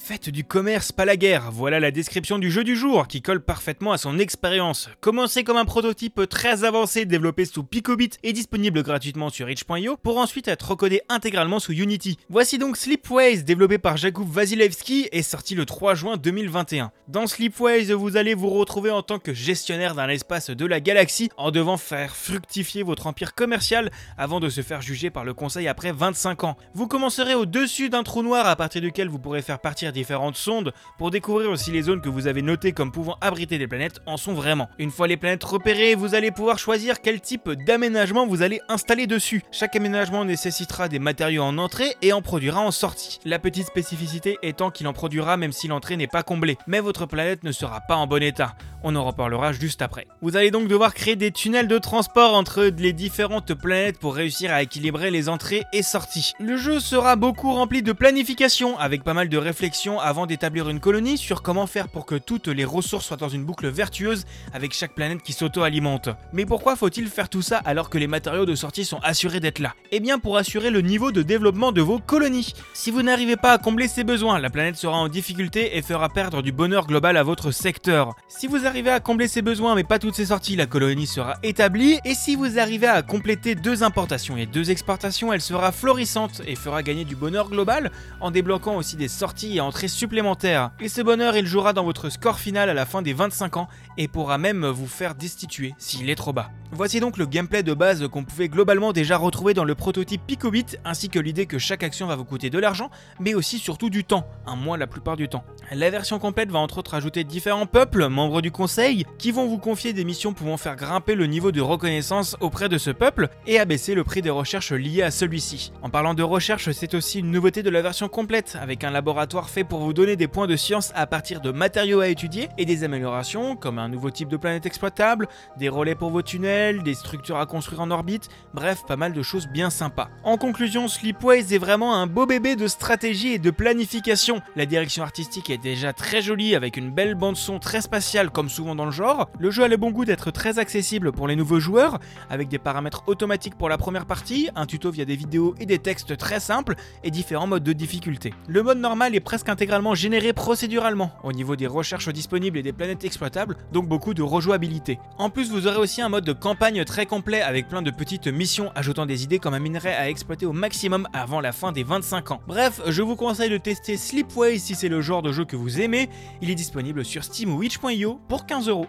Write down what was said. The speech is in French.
Faites du commerce, pas la guerre. Voilà la description du jeu du jour qui colle parfaitement à son expérience. Commencez comme un prototype très avancé développé sous Picobit et disponible gratuitement sur itch.io pour ensuite être recodé intégralement sous Unity. Voici donc Sleepways développé par Jakub Vasilevski et sorti le 3 juin 2021. Dans Sleepways, vous allez vous retrouver en tant que gestionnaire d'un espace de la galaxie en devant faire fructifier votre empire commercial avant de se faire juger par le conseil après 25 ans. Vous commencerez au-dessus d'un trou noir à partir duquel vous pourrez faire partir différentes sondes pour découvrir si les zones que vous avez notées comme pouvant abriter des planètes en sont vraiment. Une fois les planètes repérées, vous allez pouvoir choisir quel type d'aménagement vous allez installer dessus. Chaque aménagement nécessitera des matériaux en entrée et en produira en sortie. La petite spécificité étant qu'il en produira même si l'entrée n'est pas comblée, mais votre planète ne sera pas en bon état. On en reparlera juste après. Vous allez donc devoir créer des tunnels de transport entre les différentes planètes pour réussir à équilibrer les entrées et sorties. Le jeu sera beaucoup rempli de planification avec pas mal de réflexions avant d'établir une colonie sur comment faire pour que toutes les ressources soient dans une boucle vertueuse avec chaque planète qui s'auto-alimente. Mais pourquoi faut-il faire tout ça alors que les matériaux de sortie sont assurés d'être là? Eh bien pour assurer le niveau de développement de vos colonies. Si vous n'arrivez pas à combler ces besoins, la planète sera en difficulté et fera perdre du bonheur global à votre secteur. Arrivez à combler ses besoins mais pas toutes ses sorties, la colonie sera établie. Et si vous arrivez à compléter deux importations et deux exportations, elle sera florissante et fera gagner du bonheur global en débloquant aussi des sorties et entrées supplémentaires. Et ce bonheur, il jouera dans votre score final à la fin des 25 ans et pourra même vous faire destituer s'il est trop bas. Voici donc le gameplay de base qu'on pouvait globalement déjà retrouver dans le prototype Picobit, ainsi que l'idée que chaque action va vous coûter de l'argent, mais aussi surtout du temps, un mois la plupart du temps. La version complète va entre autres ajouter différents peuples, membres du conseil, qui vont vous confier des missions pouvant faire grimper le niveau de reconnaissance auprès de ce peuple et abaisser le prix des recherches liées à celui-ci. En parlant de recherche, c'est aussi une nouveauté de la version complète, avec un laboratoire fait pour vous donner des points de science à partir de matériaux à étudier et des améliorations comme un nouveau type de planète exploitable, des relais pour vos tunnels, des structures à construire en orbite, bref, pas mal de choses bien sympas. En conclusion, Sleepways est vraiment un beau bébé de stratégie et de planification. La direction artistique est déjà très jolie avec une belle bande son très spatiale comme souvent dans le genre. Le jeu a le bon goût d'être très accessible pour les nouveaux joueurs avec des paramètres automatiques pour la première partie, un tuto via des vidéos et des textes très simples et différents modes de difficulté. Le mode normal est presque intégralement généré procéduralement au niveau des recherches disponibles et des planètes exploitables, donc beaucoup de rejouabilité. En plus, vous aurez aussi un mode de campagne très complet avec plein de petites missions ajoutant des idées comme un minerai à exploiter au maximum avant la fin des 25 ans. Bref, je vous conseille de tester Sleepway si c'est le genre de jeu que vous aimez. Il est disponible sur Steam ou Witch.io pour 15 euros.